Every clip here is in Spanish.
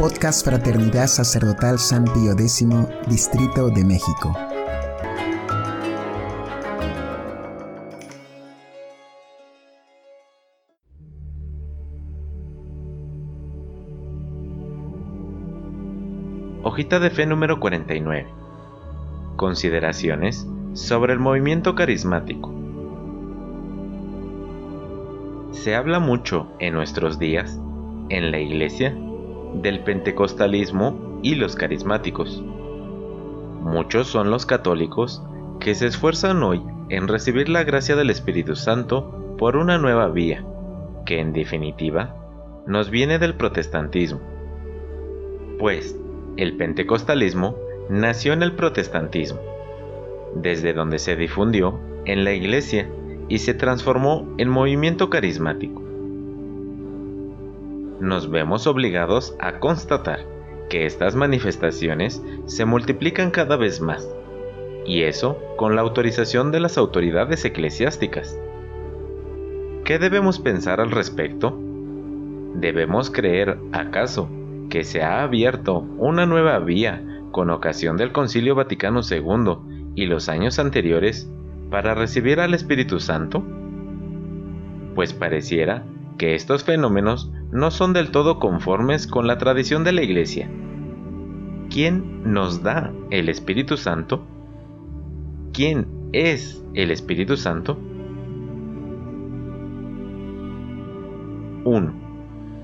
Podcast Fraternidad Sacerdotal San Pío X, Distrito de México. Hojita de fe número 49. Consideraciones sobre el movimiento carismático. Se habla mucho en nuestros días, en la Iglesia, del pentecostalismo y los carismáticos. Muchos son los católicos que se esfuerzan hoy en recibir la gracia del Espíritu Santo por una nueva vía, que en definitiva nos viene del protestantismo. Pues el pentecostalismo nació en el protestantismo, desde donde se difundió en la iglesia y se transformó en movimiento carismático. Nos vemos obligados a constatar que estas manifestaciones se multiplican cada vez más, y eso con la autorización de las autoridades eclesiásticas. ¿Qué debemos pensar al respecto? ¿Debemos creer, acaso, que se ha abierto una nueva vía con ocasión del Concilio Vaticano II y los años anteriores para recibir al Espíritu Santo? Pues pareciera que estos fenómenos no son del todo conformes con la tradición de la Iglesia. ¿Quién nos da el Espíritu Santo? ¿Quién es el Espíritu Santo? 1.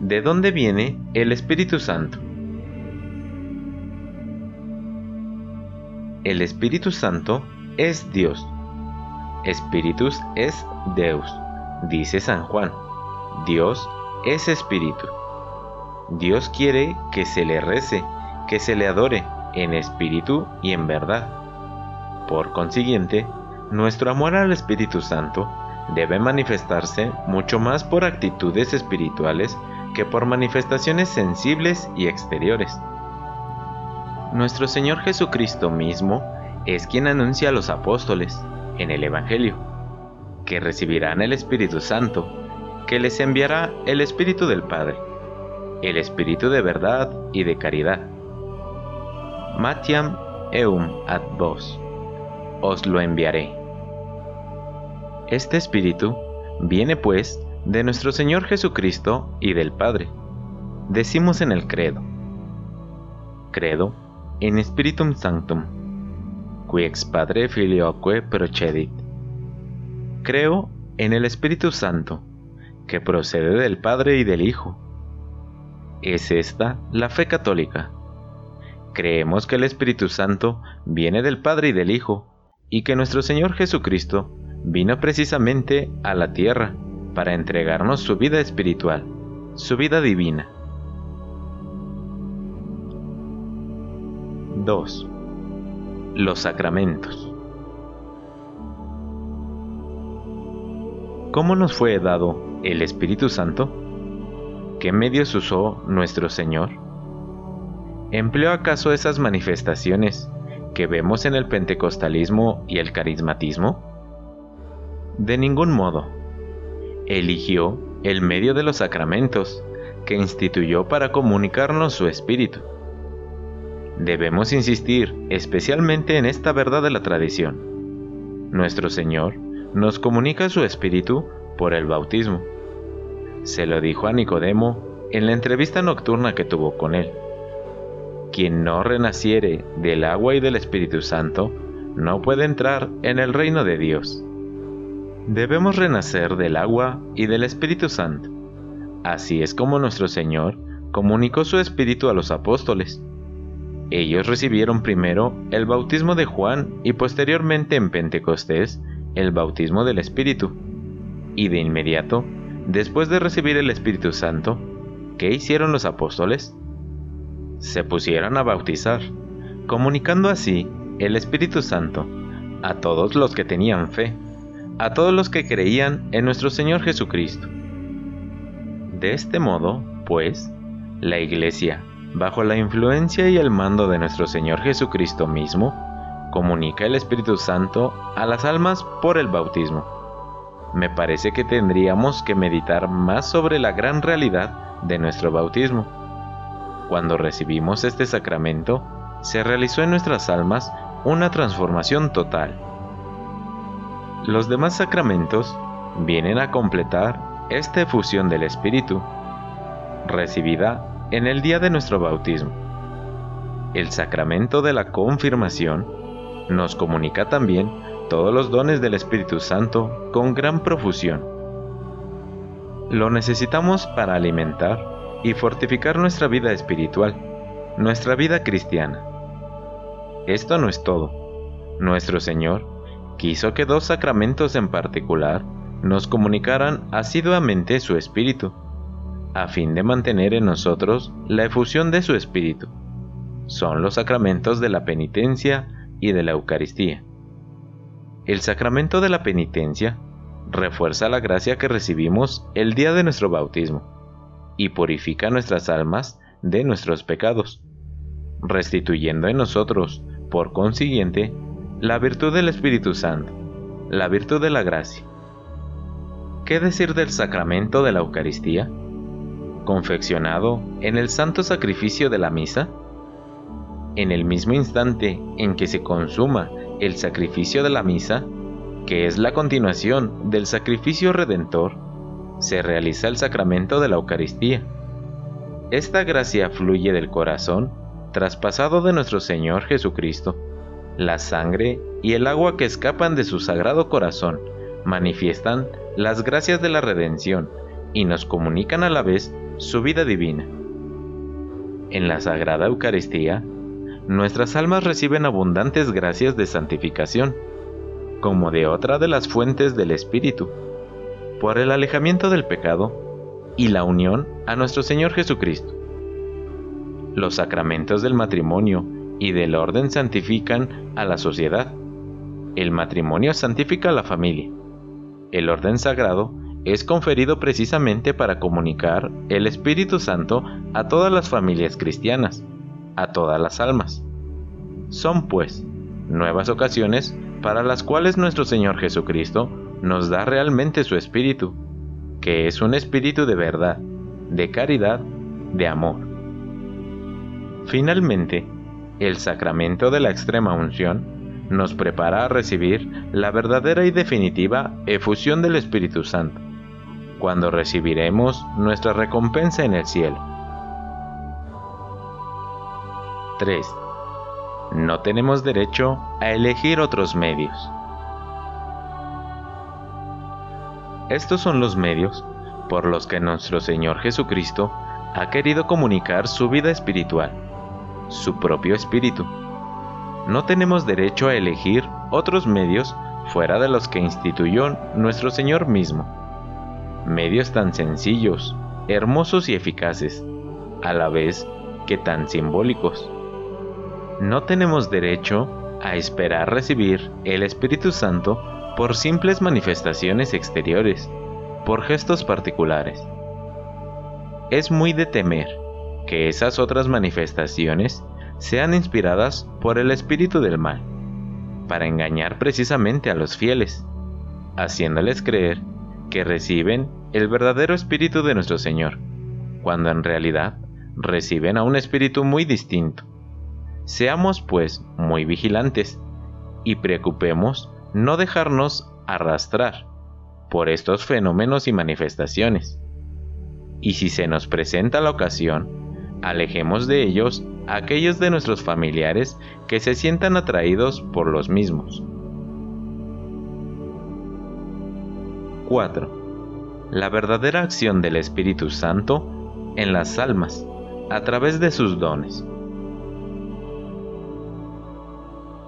¿De dónde viene el Espíritu Santo? El Espíritu Santo es Dios. Espíritus es Deus, dice San Juan. Dios es Espíritu. Dios quiere que se le rece, que se le adore en espíritu y en verdad. Por consiguiente, nuestro amor al Espíritu Santo debe manifestarse mucho más por actitudes espirituales que por manifestaciones sensibles y exteriores. Nuestro Señor Jesucristo mismo es quien anuncia a los apóstoles, en el Evangelio, que recibirán el Espíritu Santo, que les enviará el Espíritu del Padre, el Espíritu de verdad y de caridad. Matiam eum ad vos, os lo enviaré. Este Espíritu viene pues de nuestro Señor Jesucristo y del Padre. Decimos en el credo. Credo in Spiritum Sanctum, qui ex Padre Filioque procedit. Creo en el Espíritu Santo, que procede del Padre y del Hijo. Es esta la fe católica. Creemos que el Espíritu Santo viene del Padre y del Hijo, y que nuestro Señor Jesucristo vino precisamente a la tierra para entregarnos su vida espiritual, su vida divina. 2. Los sacramentos. ¿Cómo nos fue dado el Espíritu Santo? ¿Qué medios usó nuestro Señor? ¿Empleó acaso esas manifestaciones que vemos en el pentecostalismo y el carismatismo? De ningún modo. Eligió el medio de los sacramentos que instituyó para comunicarnos su espíritu. Debemos insistir especialmente en esta verdad de la tradición. Nuestro Señor nos comunica su espíritu por el bautismo. Se lo dijo a Nicodemo en la entrevista nocturna que tuvo con él. Quien no renaciere del agua y del Espíritu Santo no puede entrar en el reino de Dios. Debemos renacer del agua y del Espíritu Santo. Así es como nuestro Señor comunicó su Espíritu a los apóstoles ellos recibieron primero el bautismo de Juan y posteriormente en Pentecostés el bautismo del Espíritu. Y de inmediato, después de recibir el Espíritu Santo, ¿qué hicieron los apóstoles? Se pusieron a bautizar, comunicando así el Espíritu Santo a todos los que tenían fe, a todos los que creían en nuestro Señor Jesucristo. De este modo, pues, la Iglesia bajo la influencia y el mando de nuestro Señor Jesucristo mismo, comunica el Espíritu Santo a las almas por el bautismo. Me parece que tendríamos que meditar más sobre la gran realidad de nuestro bautismo. Cuando recibimos este sacramento, se realizó en nuestras almas una transformación total. Los demás sacramentos vienen a completar esta efusión del Espíritu, recibida en el día de nuestro bautismo. El sacramento de la confirmación nos comunica también todos los dones del Espíritu Santo con gran profusión. Lo necesitamos para alimentar y fortificar nuestra vida espiritual, nuestra vida cristiana. Esto no es todo. Nuestro Señor quiso que dos sacramentos en particular nos comunicaran asiduamente su espíritu, a fin de mantener en nosotros la efusión de su espíritu. Son los sacramentos de la penitencia y de la Eucaristía. El sacramento de la penitencia refuerza la gracia que recibimos el día de nuestro bautismo y purifica nuestras almas de nuestros pecados, restituyendo en nosotros, por consiguiente, la virtud del Espíritu Santo, la virtud de la gracia. ¿Qué decir del sacramento de la Eucaristía? Confeccionado en el santo sacrificio de la misa, en el mismo instante en que se consuma el sacrificio de la misa, que es la continuación del sacrificio redentor, se realiza el sacramento de la Eucaristía. Esta gracia fluye del corazón traspasado de nuestro Señor Jesucristo. La sangre y el agua que escapan de su sagrado corazón manifiestan las gracias de la redención y nos comunican a la vez su vida divina. En la Sagrada Eucaristía, nuestras almas reciben abundantes gracias de santificación, como de otra de las fuentes del Espíritu, por el alejamiento del pecado y la unión a nuestro Señor Jesucristo. Los sacramentos del matrimonio y del orden santifican a la sociedad. El matrimonio santifica a la familia. El orden sagrado es conferido precisamente para comunicar el Espíritu Santo a todas las familias cristianas a todas las almas. Son, pues, nuevas ocasiones para las cuales nuestro Señor Jesucristo nos da realmente su Espíritu, que es un Espíritu de verdad, de caridad, de amor. Finalmente, el sacramento de la extrema unción nos prepara a recibir la verdadera y definitiva efusión del Espíritu Santo, cuando recibiremos nuestra recompensa en el cielo. 3. No tenemos derecho a elegir otros medios. Estos son los medios por los que nuestro Señor Jesucristo ha querido comunicar su vida espiritual, su propio espíritu. No tenemos derecho a elegir otros medios fuera de los que instituyó nuestro Señor mismo. Medios tan sencillos, hermosos y eficaces, a la vez que tan simbólicos no tenemos derecho a esperar recibir el Espíritu Santo por simples manifestaciones exteriores, por gestos particulares. Es muy de temer que esas otras manifestaciones sean inspiradas por el espíritu del mal, para engañar precisamente a los fieles, haciéndoles creer que reciben el verdadero espíritu de nuestro Señor, cuando en realidad reciben a un espíritu muy distinto Seamos pues muy vigilantes y preocupemos no dejarnos arrastrar por estos fenómenos y manifestaciones. Y si se nos presenta la ocasión, alejemos de ellos a aquellos de nuestros familiares que se sientan atraídos por los mismos. 4. La verdadera acción del Espíritu Santo en las almas a través de sus dones.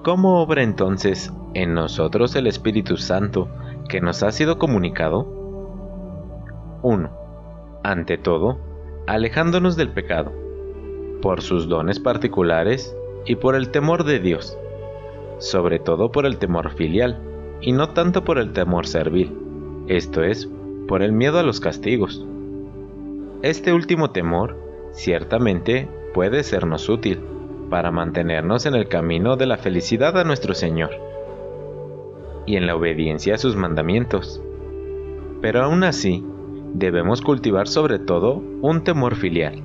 ¿Cómo obra entonces en nosotros el Espíritu Santo que nos ha sido comunicado? 1. Ante todo, alejándonos del pecado, por sus dones particulares y por el temor de Dios, sobre todo por el temor filial, y no tanto por el temor servil, esto es, por el miedo a los castigos. Este último temor ciertamente puede sernos útil, para mantenernos en el camino de la felicidad a nuestro Señor y en la obediencia a sus mandamientos. Pero aún así, debemos cultivar sobre todo un temor filial,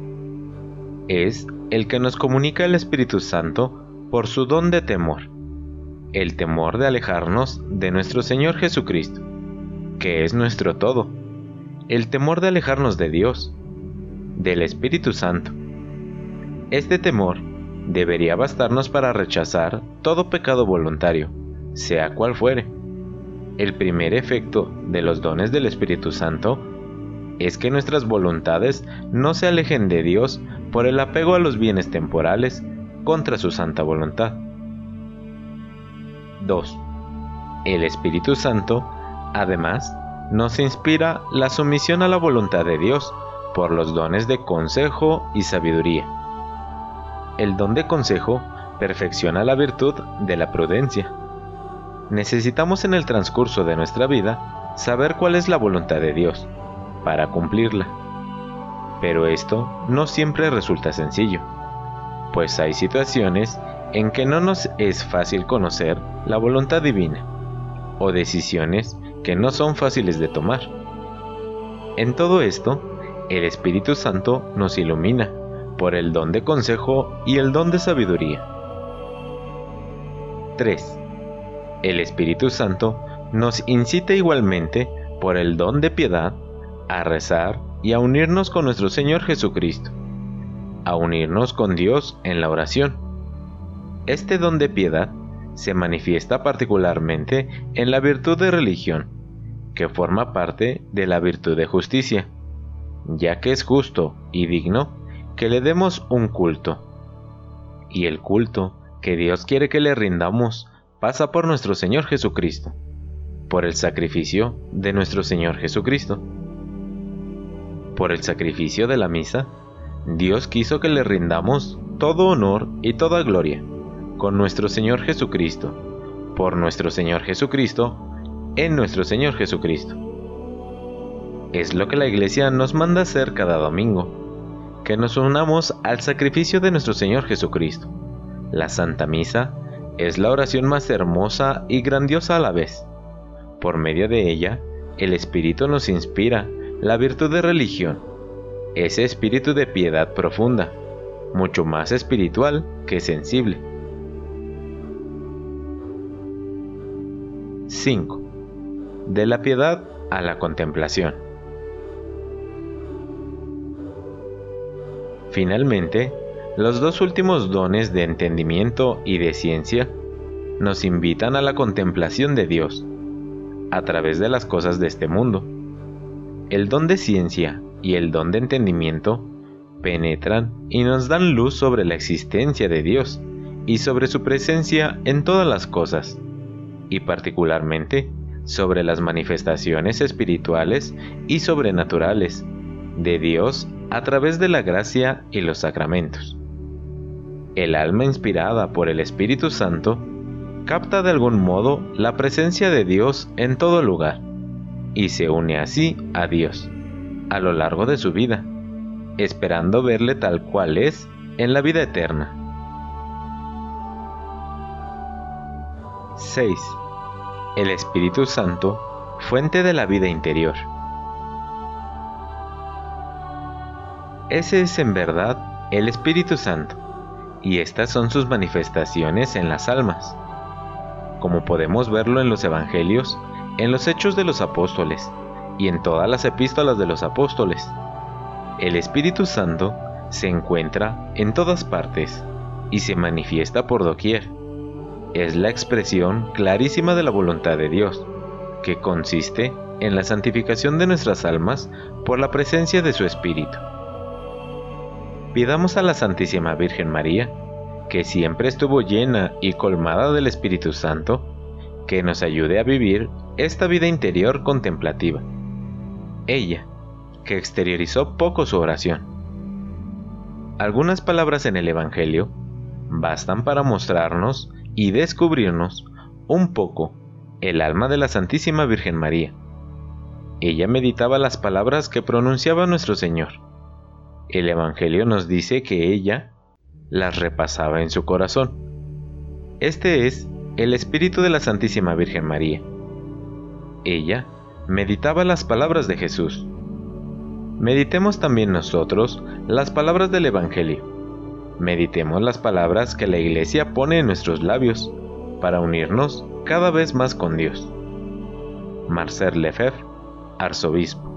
es el que nos comunica el Espíritu Santo por su don de temor, el temor de alejarnos de nuestro Señor Jesucristo, que es nuestro todo, el temor de alejarnos de Dios, del Espíritu Santo. Este temor debería bastarnos para rechazar todo pecado voluntario, sea cual fuere. El primer efecto de los dones del Espíritu Santo es que nuestras voluntades no se alejen de Dios por el apego a los bienes temporales contra su santa voluntad. 2. El Espíritu Santo, además, nos inspira la sumisión a la voluntad de Dios por los dones de consejo y sabiduría. El don de consejo perfecciona la virtud de la prudencia. Necesitamos en el transcurso de nuestra vida saber cuál es la voluntad de Dios para cumplirla. Pero esto no siempre resulta sencillo, pues hay situaciones en que no nos es fácil conocer la voluntad divina, o decisiones que no son fáciles de tomar. En todo esto, el Espíritu Santo nos ilumina por el don de consejo y el don de sabiduría. 3. El Espíritu Santo nos incita igualmente por el don de piedad a rezar y a unirnos con nuestro Señor Jesucristo, a unirnos con Dios en la oración. Este don de piedad se manifiesta particularmente en la virtud de religión, que forma parte de la virtud de justicia, ya que es justo y digno que le demos un culto. Y el culto que Dios quiere que le rindamos pasa por nuestro Señor Jesucristo, por el sacrificio de nuestro Señor Jesucristo por el sacrificio de la misa, Dios quiso que le rindamos todo honor y toda gloria, con nuestro Señor Jesucristo, por nuestro Señor Jesucristo, en nuestro Señor Jesucristo. Es lo que la Iglesia nos manda hacer cada domingo, que nos unamos al sacrificio de nuestro Señor Jesucristo. La Santa Misa es la oración más hermosa y grandiosa a la vez. Por medio de ella, el Espíritu nos inspira la virtud de religión, ese espíritu de piedad profunda, mucho más espiritual que sensible. 5. De la piedad a la contemplación. Finalmente, los dos últimos dones de entendimiento y de ciencia nos invitan a la contemplación de Dios, a través de las cosas de este mundo. El don de ciencia y el don de entendimiento penetran y nos dan luz sobre la existencia de Dios y sobre su presencia en todas las cosas, y particularmente sobre las manifestaciones espirituales y sobrenaturales de Dios a través de la gracia y los sacramentos. El alma inspirada por el Espíritu Santo capta de algún modo la presencia de Dios en todo lugar y se une así a Dios a lo largo de su vida, esperando verle tal cual es en la vida eterna. 6. El Espíritu Santo, fuente de la vida interior. Ese es en verdad el Espíritu Santo, y estas son sus manifestaciones en las almas. Como podemos verlo en los Evangelios, en los Hechos de los Apóstoles y en todas las epístolas de los apóstoles. El Espíritu Santo se encuentra en todas partes y se manifiesta por doquier. Es la expresión clarísima de la voluntad de Dios, que consiste en la santificación de nuestras almas por la presencia de su Espíritu. Pidamos a la Santísima Virgen María, que siempre estuvo llena y colmada del Espíritu Santo, que nos ayude a vivir esta vida interior contemplativa. Ella, que exteriorizó poco su oración. Algunas palabras en el Evangelio bastan para mostrarnos y descubrirnos un poco el alma de la Santísima Virgen María. Ella meditaba las palabras que pronunciaba nuestro Señor. El Evangelio nos dice que ella las repasaba en su corazón. Este es el espíritu de la Santísima Virgen María. Ella meditaba las palabras de Jesús. Meditemos también nosotros las palabras del Evangelio. Meditemos las palabras que la Iglesia pone en nuestros labios para unirnos cada vez más con Dios. Marcel Lefebvre, arzobispo.